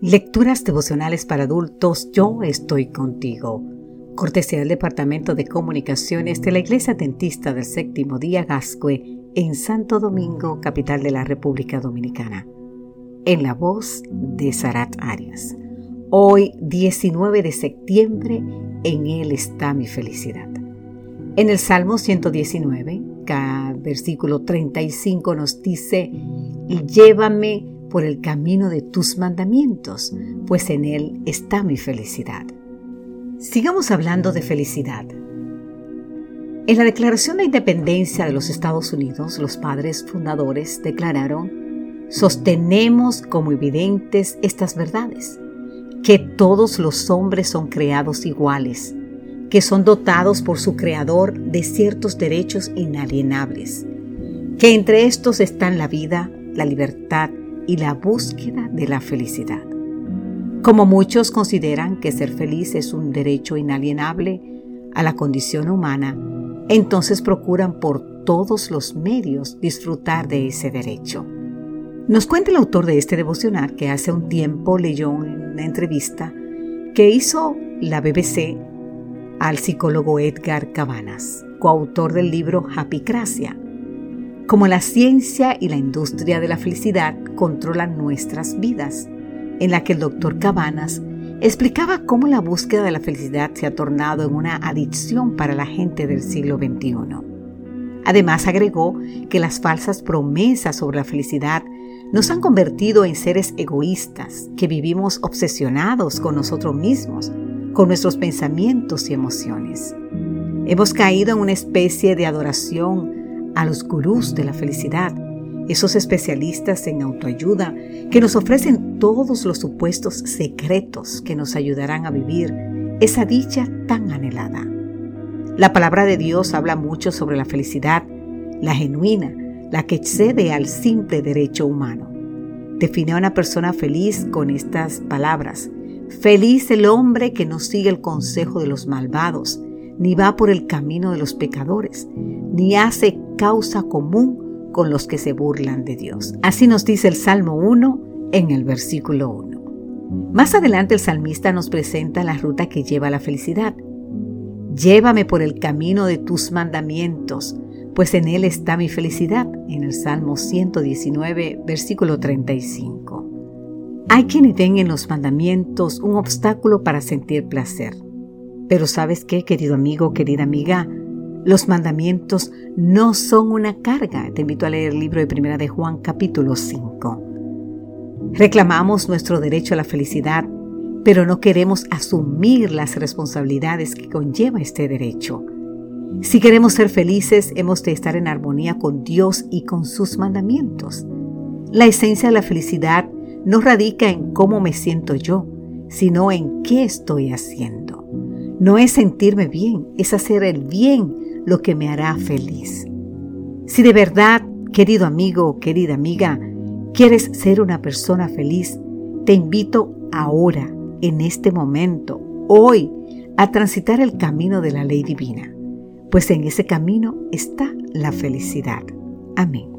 Lecturas devocionales para adultos, yo estoy contigo. Cortesía del Departamento de Comunicaciones de la Iglesia Dentista del Séptimo Día Gascue en Santo Domingo, capital de la República Dominicana. En la voz de Sarat Arias. Hoy, 19 de septiembre, en Él está mi felicidad. En el Salmo 119, versículo 35 nos dice, llévame por el camino de tus mandamientos, pues en él está mi felicidad. Sigamos hablando de felicidad. En la Declaración de Independencia de los Estados Unidos, los padres fundadores declararon, sostenemos como evidentes estas verdades, que todos los hombres son creados iguales, que son dotados por su Creador de ciertos derechos inalienables, que entre estos están la vida, la libertad y la búsqueda de la felicidad. Como muchos consideran que ser feliz es un derecho inalienable a la condición humana, entonces procuran por todos los medios disfrutar de ese derecho. Nos cuenta el autor de este devocional que hace un tiempo leyó una entrevista que hizo la BBC al psicólogo Edgar Cabanas, coautor del libro Happy Cracia. Como la ciencia y la industria de la felicidad controlan nuestras vidas, en la que el doctor Cabanas explicaba cómo la búsqueda de la felicidad se ha tornado en una adicción para la gente del siglo XXI. Además agregó que las falsas promesas sobre la felicidad nos han convertido en seres egoístas, que vivimos obsesionados con nosotros mismos con nuestros pensamientos y emociones. Hemos caído en una especie de adoración a los gurús de la felicidad, esos especialistas en autoayuda que nos ofrecen todos los supuestos secretos que nos ayudarán a vivir esa dicha tan anhelada. La palabra de Dios habla mucho sobre la felicidad, la genuina, la que excede al simple derecho humano. Define a una persona feliz con estas palabras. Feliz el hombre que no sigue el consejo de los malvados, ni va por el camino de los pecadores, ni hace causa común con los que se burlan de Dios. Así nos dice el Salmo 1 en el versículo 1. Más adelante el salmista nos presenta la ruta que lleva a la felicidad. Llévame por el camino de tus mandamientos, pues en él está mi felicidad, en el Salmo 119, versículo 35. Hay quienes ven en los mandamientos un obstáculo para sentir placer. Pero sabes qué, querido amigo, querida amiga, los mandamientos no son una carga. Te invito a leer el libro de Primera de Juan capítulo 5. Reclamamos nuestro derecho a la felicidad, pero no queremos asumir las responsabilidades que conlleva este derecho. Si queremos ser felices, hemos de estar en armonía con Dios y con sus mandamientos. La esencia de la felicidad no radica en cómo me siento yo, sino en qué estoy haciendo. No es sentirme bien, es hacer el bien lo que me hará feliz. Si de verdad, querido amigo o querida amiga, quieres ser una persona feliz, te invito ahora, en este momento, hoy, a transitar el camino de la ley divina, pues en ese camino está la felicidad. Amén.